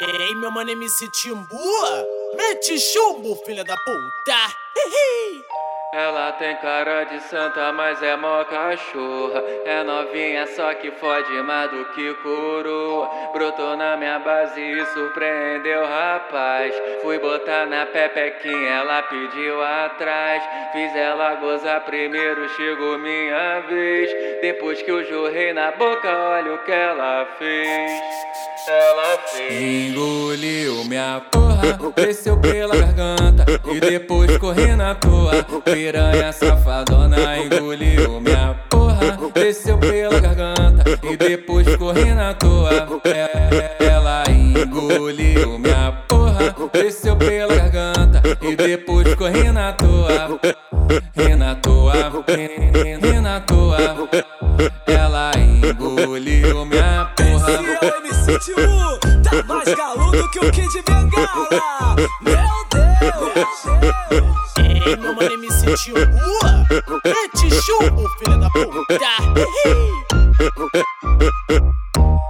Ei, meu mano MC Timbua, mete chumbo, filha da puta. Ela tem cara de santa, mas é mó cachorra. É novinha, só que fode mais do que coroa. Brotou na minha base e surpreendeu, rapaz. Fui botar na pepequinha, ela pediu atrás. Fiz ela gozar primeiro, chegou minha vez. Depois que eu jorrei na boca, olha o que ela fez. Ela fez. Engoliu minha porra, desceu pela garganta e depois corri na toa. Piranha safadona engoliu minha porra, desceu pela garganta e depois corri na toa. Ela engoliu minha porra, desceu pela garganta e depois corri na toa. Ri na toa, tá mais galudo que o Kid Bengala. Meu Deus! Ei, meu mano MC Timbua, mete chumbo, filha da puta.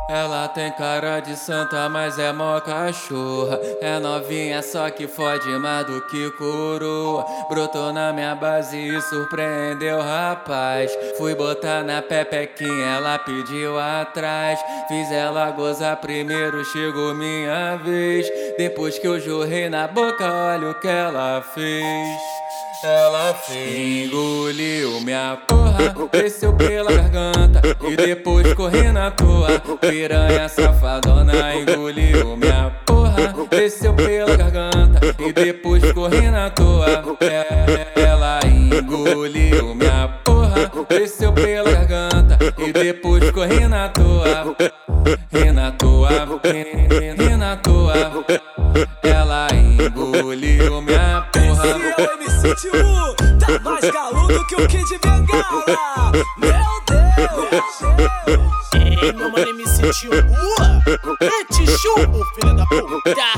Ela tem cara de santa, mas é mó cachorra. É novinha, só que fode mais do que coroa. Brotou na minha base e surpreendeu, rapaz. Fui botar na pepequinha, ela pediu atrás. Fiz ela gozar primeiro, chegou minha vez. Depois que eu jorrei na boca, olha o que ela fez. Ela fez. Engoliu minha porra, desceu pela garganta e depois corri na toa. Piranha safadona engoliu minha porra, desceu pela garganta e depois corri na toa. Ela engoliu minha porra, desceu pela garganta e depois corri na toa. Ri na toa. Ela engoliu minha o MC Timu, tá mais galudo que o Kid Bengala. Meu Deus! Ei, meu mano MC chumbo, filha da puta.